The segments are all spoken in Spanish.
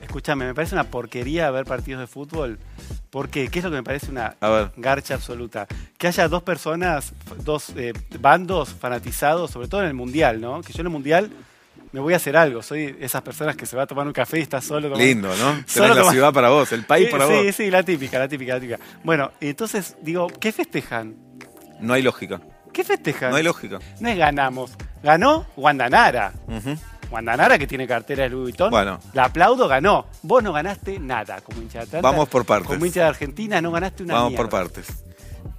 Escúchame, me parece una porquería ver partidos de fútbol. ¿Por qué? ¿Qué es lo que me parece una garcha absoluta? Que haya dos personas, dos eh, bandos fanatizados, sobre todo en el Mundial, ¿no? Que yo en el Mundial me voy a hacer algo. Soy esas personas que se va a tomar un café y está solo. tomando- Lindo, ¿no? Solo Tenés la ciudad para vos, el país sí, para sí, vos. Sí, la típica, la típica, la típica. Bueno, entonces digo, ¿qué festejan? No hay lógica. ¿Qué festejan? No hay lógica. No es ganamos. Ganó Guandanara. Ujú. Guandanara que tiene cartera de Louis Vuitton. Bueno. La aplaudo, ganó. Vos no ganaste nada como hincha de Atlanta. Vamos por partes. Como hincha de Argentina no ganaste una Vamos mierda. por partes.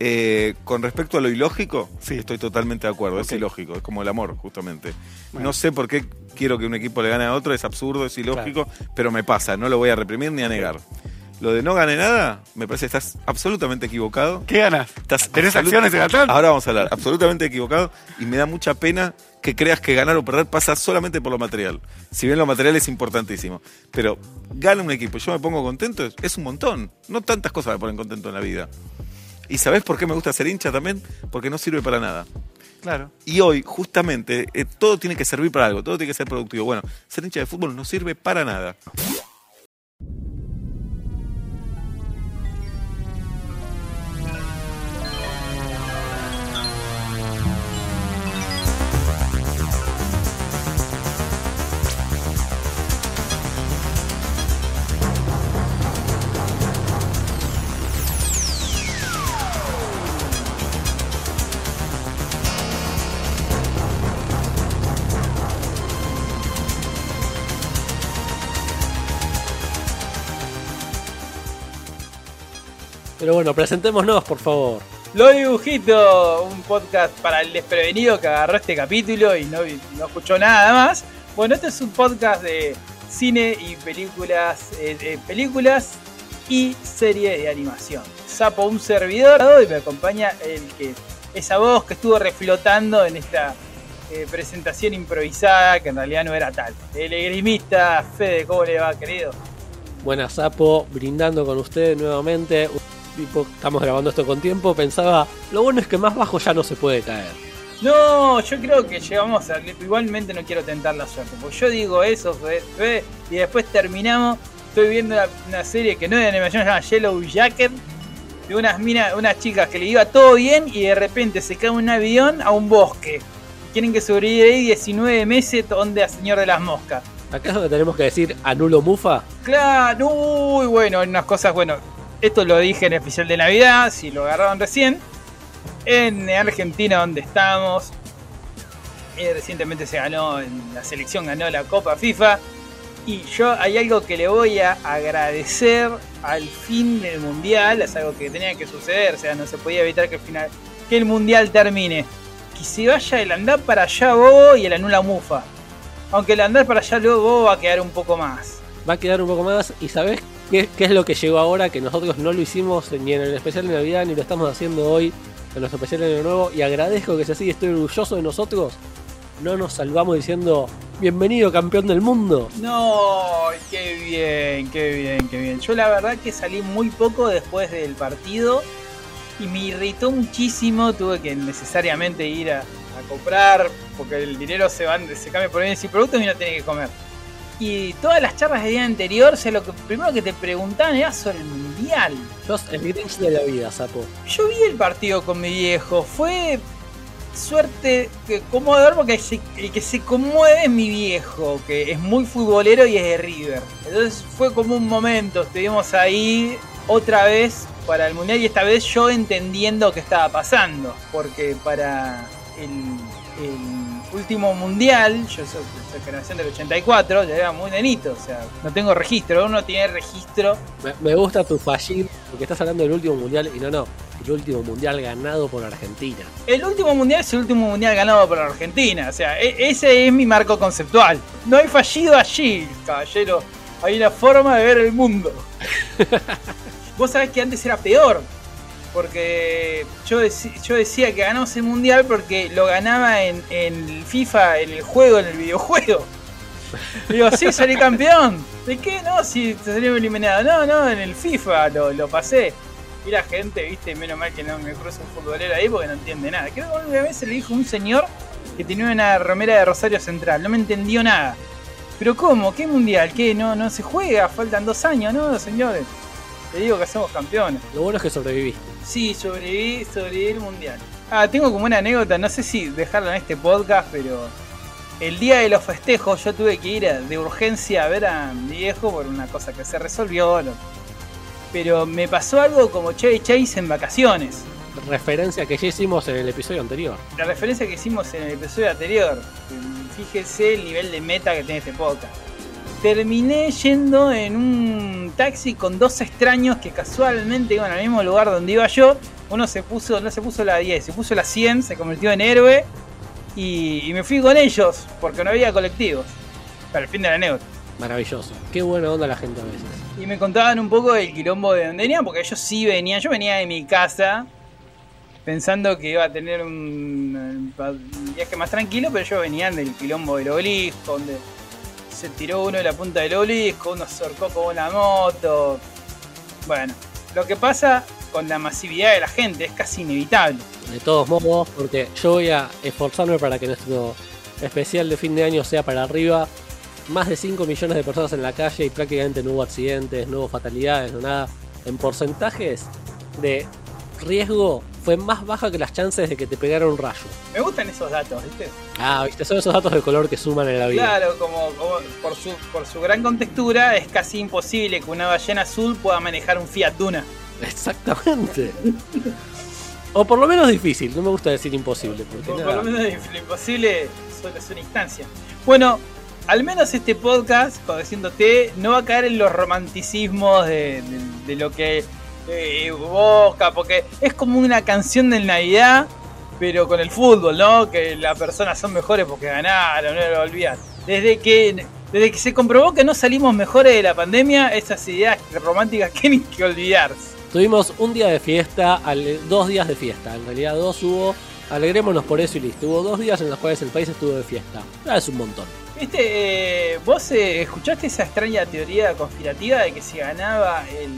Eh, con respecto a lo ilógico, Sí. estoy totalmente de acuerdo. Es ilógico, es como el amor, justamente. Bueno. No sé por qué quiero que un equipo le gane a otro, es absurdo, es ilógico, pero me pasa, no lo voy a reprimir ni a negar. Lo de no gane nada, me parece que estás absolutamente equivocado. ¿Qué ganas? Estás ¿Tenés acciones en Atlanta? Ahora vamos a hablar. Absolutamente equivocado y me da mucha pena que creas que ganar o perder pasa solamente por lo material. Si bien lo material es importantísimo. Pero gana un equipo y yo me pongo contento, es- un montón. No tantas cosas me ponen contento en la vida. ¿Y sabés por qué me gusta ser hincha también? Porque no sirve para nada. Claro. Y hoy, justamente, eh, todo tiene que servir para algo, todo tiene que ser productivo. Bueno, ser hincha de fútbol no sirve para nada. Pero bueno, presentémonos, por favor. Lo dibujito, un podcast para el desprevenido que agarró este capítulo y no, no escuchó nada más. Bueno, este es un podcast de cine y películas, eh, eh, películas y series de animación. Sapo un servidor y me acompaña el que esa voz que estuvo reflotando en esta eh, presentación improvisada que en realidad no era tal. El egrimista Fede, ¿cómo le va, querido? Buenas, Sapo, brindando con ustedes nuevamente. Tipo, estamos grabando esto con tiempo. Pensaba, lo bueno es que más bajo ya no se puede caer. No, yo creo que llegamos a. Igualmente no quiero tentar la suerte. Porque yo digo eso, Fede, y después terminamos. Estoy viendo una, una serie que no es de animación, se llama Yellow Jacket. De unas minas, unas chicas que le iba todo bien y de repente se cae un avión a un bosque. Tienen que sobrevivir ahí 19 meses donde a Señor de las Moscas. Donde tenemos que decir anulo mufa. Claro, uy, bueno, unas cosas, bueno, esto lo dije en el especial de Navidad, si lo agarraron recién. En Argentina, donde estamos, eh, recientemente se ganó, en la selección ganó la Copa FIFA. Y yo hay algo que le voy a agradecer al fin del mundial, es algo que tenía que suceder, o sea, no se podía evitar que el final, que el mundial termine. Que se vaya el andar para allá Bobo y el anula Mufa. Aunque el andar para allá luego Bobo va a quedar un poco más. Va a quedar un poco más. ¿Y sabes qué, es lo que llegó ahora? Que nosotros no lo hicimos ni en el especial de Navidad ni lo estamos haciendo hoy en nuestro especial de Año Nuevo. Y agradezco que sea así, estoy orgulloso de nosotros. No nos salvamos diciendo, bienvenido campeón del mundo. No, qué bien, qué bien, qué bien. Yo la verdad que salí muy poco después del partido y me irritó muchísimo. Tuve que necesariamente ir a, a comprar porque el dinero se, van, se cambia por bienes y productos y no tiene que comer. Y todas las charlas del día anterior, o sea, lo que primero que te preguntaban era sobre el mundial. Sos el Grinch de la vida, sapo. Yo vi el partido con mi viejo, fue suerte que conmovedor porque el que se conmueve es mi viejo, que es muy futbolero y es de River. Entonces fue como un momento, estuvimos ahí otra vez para el mundial y esta vez yo entendiendo qué estaba pasando, porque para el, el último mundial, yo soy, soy generación del 84, yo era muy nenito, o sea, no tengo registro, uno tiene registro Me, me gusta tu fallín, porque estás hablando del último mundial y no, no, el último mundial ganado por Argentina. El último mundial es el último mundial ganado por Argentina. O sea, e- ese es mi marco conceptual. No hay fallido allí, caballero. Hay una forma de ver el mundo. Vos sabés que antes era peor. Porque yo, yo decía que ganamos el mundial porque lo ganaba en, en FIFA, en el juego, en el videojuego. Digo, sí, salí campeón. ¿De qué? No, si te salió eliminado. No, no, en el FIFA lo, lo pasé. Y la gente, viste, menos mal que no me cruza un futbolero ahí porque no entiende nada. Creo que una vez se le dijo un señor que tenía una romera de Rosario Central. No me entendió nada. Pero ¿cómo? ¿Qué mundial? ¿Qué? No, no se juega, faltan dos años, ¿no, señores? Te digo que somos campeones. Lo bueno es que sobreviviste. Sí, sobreviví, sobreviví el mundial. Ah, tengo como una anécdota, no sé si dejarla en este podcast, pero el día de los festejos yo tuve que ir de urgencia a ver a mi viejo por una cosa que se resolvió. Pero me pasó algo como Chevy Chase en vacaciones. Referencia que ya hicimos en el episodio anterior. La referencia que hicimos en el episodio anterior. Fíjese el nivel de meta que tiene este podcast. Terminé yendo en un taxi con dos extraños que casualmente iban al mismo lugar donde iba yo. Uno se puso, no se puso la 10, se puso la 100, se convirtió en héroe. Y, y me fui con ellos porque no había colectivos. Para el fin de la anécdota. Maravilloso. Qué buena onda la gente a veces. Y me contaban un poco del quilombo de donde venían, porque ellos sí venían. Yo venía de mi casa pensando que iba a tener un, un viaje más tranquilo, pero ellos venían del quilombo del obelisco, donde se tiró uno de la punta del obelisco, uno se con una moto. Bueno, lo que pasa con la masividad de la gente es casi inevitable. De todos modos, porque yo voy a esforzarme para que nuestro especial de fin de año sea para arriba. Más de 5 millones de personas en la calle y prácticamente no hubo accidentes, no hubo fatalidades, no nada. En porcentajes de riesgo fue más baja que las chances de que te pegara un rayo. Me gustan esos datos, ¿viste? Ah, viste, son esos datos de color que suman en la vida. Claro, como, como por, su, por su gran contextura es casi imposible que una ballena azul pueda manejar un Fiat Duna. Exactamente. o por lo menos difícil, no me gusta decir imposible. Porque Por, lo menos lo imposible solo es una instancia. Bueno, al menos este podcast, conociéndote, no va a caer en los romanticismos de, de- de lo que eh, evoca, porque es como una canción de Navidad, pero con el fútbol, ¿no? Que las personas son mejores porque ganaron, no lo olvidar. Desde que, desde que se comprobó que no salimos mejores de la pandemia, esas ideas románticas tienen que olvidarse. Tuvimos un día de fiesta, dos días de fiesta. En realidad dos hubo. Alegrémonos por eso y listo. Hubo dos días en los cuales el país estuvo de fiesta. Ah, es un montón. Viste, eh, vos eh, escuchaste esa extraña teoría conspirativa de que si ganaba el,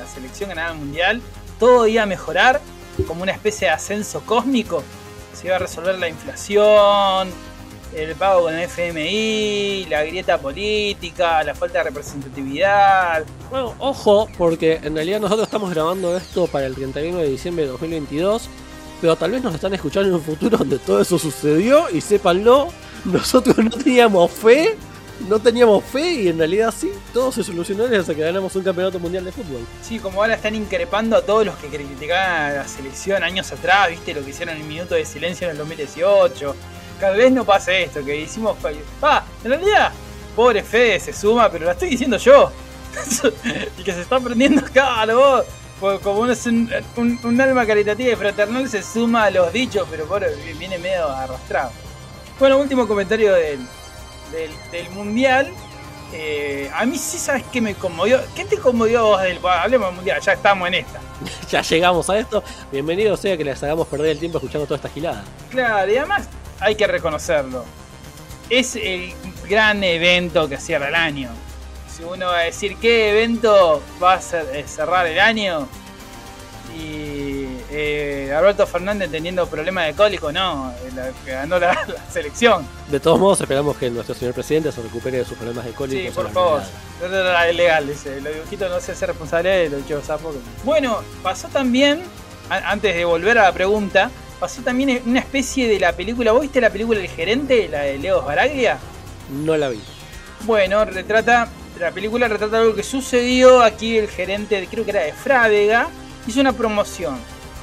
la selección ganaba el mundial, todo iba a mejorar como una especie de ascenso cósmico. Se iba a resolver la inflación, el pago con el FMI, la grieta política, la falta de representatividad. Bueno, ojo, porque en realidad nosotros estamos grabando esto para el 31 de diciembre de 2022. Pero tal vez nos están escuchando en un futuro donde todo eso sucedió y sépanlo, nosotros no teníamos fe, no teníamos fe y en realidad sí, todo se solucionó desde que ganamos un campeonato mundial de fútbol. Sí, como ahora están increpando a todos los que criticaban a la selección años atrás, viste lo que hicieron en el minuto de silencio en el 2018. Tal vez no pase esto, que hicimos. Ah, en realidad, pobre Fede se suma, pero lo estoy diciendo yo. y que se está vos. po- Como un- un alma caritativa y fraternal, se suma a los dichos, pero pobre, viene medio arrastrado. Bueno, último comentario del, del, del mundial. Eh, a mí sí sabes que me conmovió. ¿Qué te conmovió vos del Hablemos del mundial, ya estamos en esta. ya llegamos a esto. Bienvenido sea que les hagamos perder el tiempo escuchando toda esta gilada. Claro, y además hay que reconocerlo. Es el gran evento que cierra el año. Si uno va a decir qué evento va a eh, cerrar el año y eh, Alberto Fernández teniendo problemas de cólico, no, eh, la- que ganó la, la selección. De todos modos, esperamos que nuestro señor presidente se recupere de sus problemas de cólico. Sí, por favor. Es legal, dice. Los dibujitos no se hace responsable de los dichos sapos. Bueno, pasó también, a- antes de volver a la pregunta, pasó también una especie de la película. ¿Vos viste la película El Gerente, la de Leo Baraglia? No la vi. Bueno, retrata, la película retrata algo que sucedió. Aquí el gerente, creo que era de Frávega, hizo una promoción.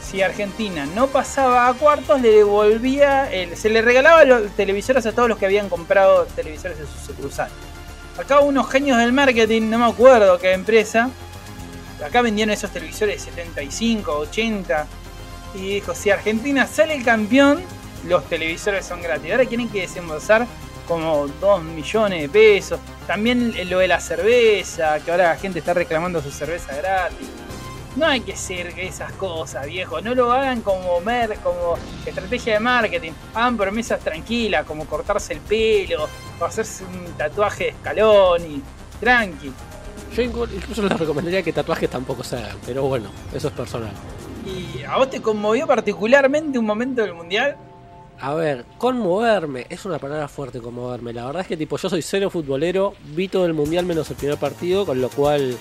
Si Argentina no pasaba a cuartos, le devolvía, el- se le regalaba los televisores a todos los que habían comprado televisores en su sucursal. Acá unos genios del marketing, no me acuerdo qué empresa, acá vendían esos televisores de 75, 80, y dijo, si Argentina sale campeón, los televisores son gratis. Ahora quieren que desembolsar como 2 millones de pesos. También lo de la cerveza, que ahora la gente está reclamando su cerveza gratis. No hay que ser esas cosas, viejo. No lo hagan como, mer como estrategia de marketing. Hagan promesas tranquilas, como cortarse el pelo, o hacerse un tatuaje de escalón y tranqui. Yo inclu- incluso les recomendaría que tatuajes tampoco se hagan, pero bueno, eso es personal. ¿Y a vos te conmovió particularmente un momento del mundial? A ver, conmoverme, es una palabra fuerte conmoverme. La verdad es que tipo yo soy cero futbolero, vi todo el mundial menos el primer partido, con lo cual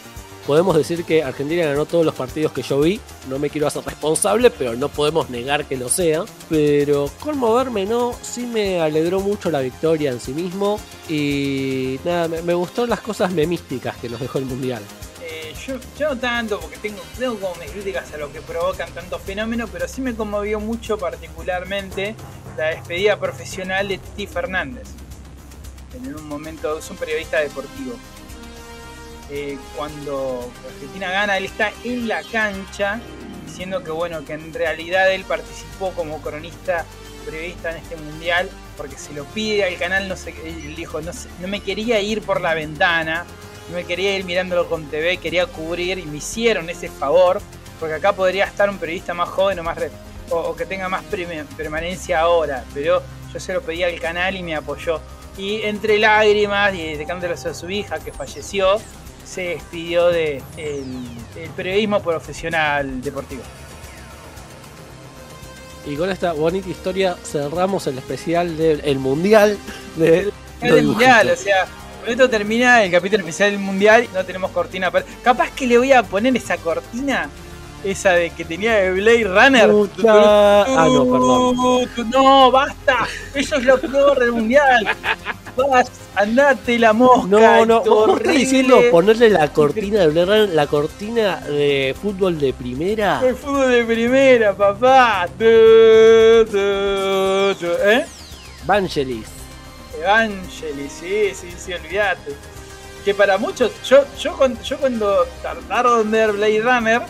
podemos decir que Argentina ganó todos los partidos que yo vi. No me quiero hacer responsable, pero no podemos negar que lo sea. Pero conmoverme no, sí me alegró mucho la victoria en sí mismo. Y nada, me, gustó las cosas memísticas que nos dejó el mundial. Eh, yo, yo no tanto, porque tengo, tengo como mis críticas a lo que provocan tantos fenómenos, pero sí me conmovió mucho particularmente la despedida profesional de Titi Fernández. En un momento, es un periodista deportivo. Eh, cuando Argentina gana, él está en la cancha diciendo que bueno, que en realidad él participó como cronista periodista en este mundial porque se lo pide al canal, no sé, él dijo, no, sé, no me quería ir por la ventana, no me quería ir mirándolo con TV, quería cubrir y me hicieron ese favor, porque acá podría estar un periodista más joven o más o, o que tenga más permanencia ahora, pero yo se lo pedí al canal y me apoyó. Y entre lágrimas y dedicándoles a su hija que falleció, se despidió del de el, el periodismo profesional deportivo. Y con esta bonita historia cerramos el especial del Mundial de... Es del mundial, o sea, con esto termina el capítulo especial del mundial y no tenemos cortina. para- Capaz que le voy a poner esa cortina, esa de que tenía de Blade Runner. Ah, no, perdón. No, basta. Eso es lo peor del mundial. Vas, andate la mosca. No, no, vos, estás diciendo ponerle la cortina de la cortina de fútbol de primera. El fútbol de primera, papá. ¿Eh? Vangelis. Evangelis, sí, sí, sí, olvídate. Que para muchos, yo, yo, cuando, yo cuando tardaron en ver Blade Runner,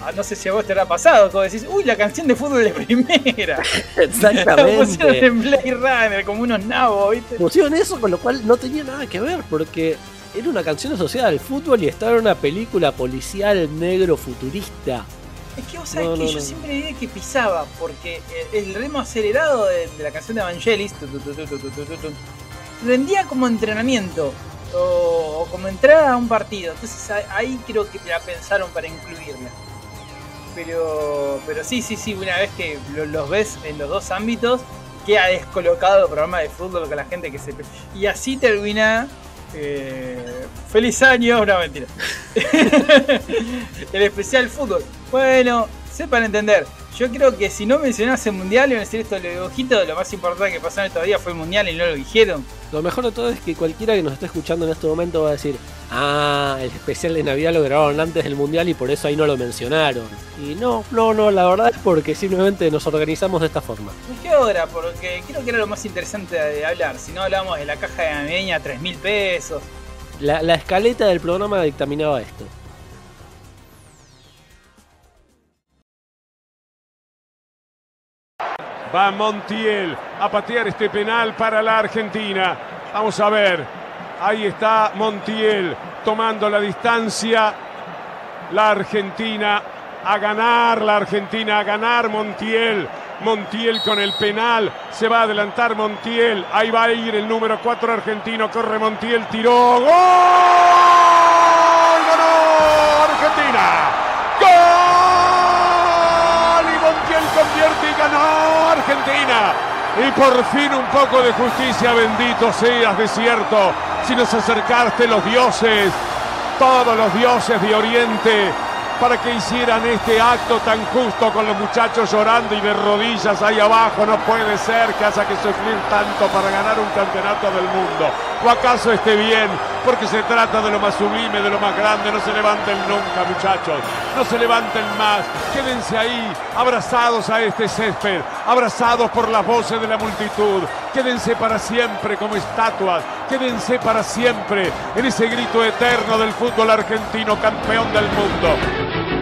Ah, no sé si a vos te habrá pasado, como decís, uy, la canción de fútbol de primera. Exactamente. La pusieron en Blade Runner, como unos nabos, ¿viste? Pusieron eso, con lo cual no tenía nada que ver, porque era una canción asociada al fútbol y estaba en una película policial negro futurista. Es que vos sabés que yo siempre dije que pisaba, porque el ritmo acelerado de, la canción de Evangelis tu, rendía como entrenamiento o, como entrada a un partido. Entonces ahí creo que la pensaron para incluirla. Pero, pero sí, sí, sí, una vez que lo- los ves en los dos ámbitos, queda descolocado el programa de fútbol con la gente que se... Y así termina... eh, feliz año, no mentira. el especial fútbol. Bueno, sepan entender. Yo creo que si no mencionás el mundial, iban a decir esto de los dibujitos, lo más importante que pasó en estos días fue el mundial y no lo dijeron. Lo mejor de todo es que cualquiera que nos esté escuchando en este momento va a decir, ah, el especial de Navidad lo grabaron antes del Mundial y por eso ahí no lo mencionaron. Y no, no, no, la verdad es porque simplemente nos organizamos de esta forma. ¿Y qué hora? Porque creo que era lo más interesante de hablar. Si no hablamos de la caja de navideña, 3 mil pesos. La, la escaleta del programa dictaminaba esto. Va Montiel a patear este penal para la Argentina. Vamos a ver. Ahí está Montiel tomando la distancia. La Argentina a ganar, la Argentina a ganar Montiel. Montiel con el penal. Se va a adelantar Montiel. Ahí va a ir el número 4 argentino. Corre Montiel, tiró. ¡Gol! Argentina. Y por fin un poco de justicia, bendito seas, desierto. Si nos acercaste los dioses, todos los dioses de Oriente, para que hicieran este acto tan justo con los muchachos llorando y de rodillas ahí abajo. No puede ser que haya que sufrir tanto para ganar un campeonato del mundo. ¿O acaso esté bien? Porque se trata de lo más sublime, de lo más grande. No se levanten nunca, muchachos. No se levanten más. Quédense ahí, abrazados a este césped, abrazados por las voces de la multitud. Quédense para siempre como estatuas. Quédense para siempre en ese grito eterno del fútbol argentino, campeón del mundo.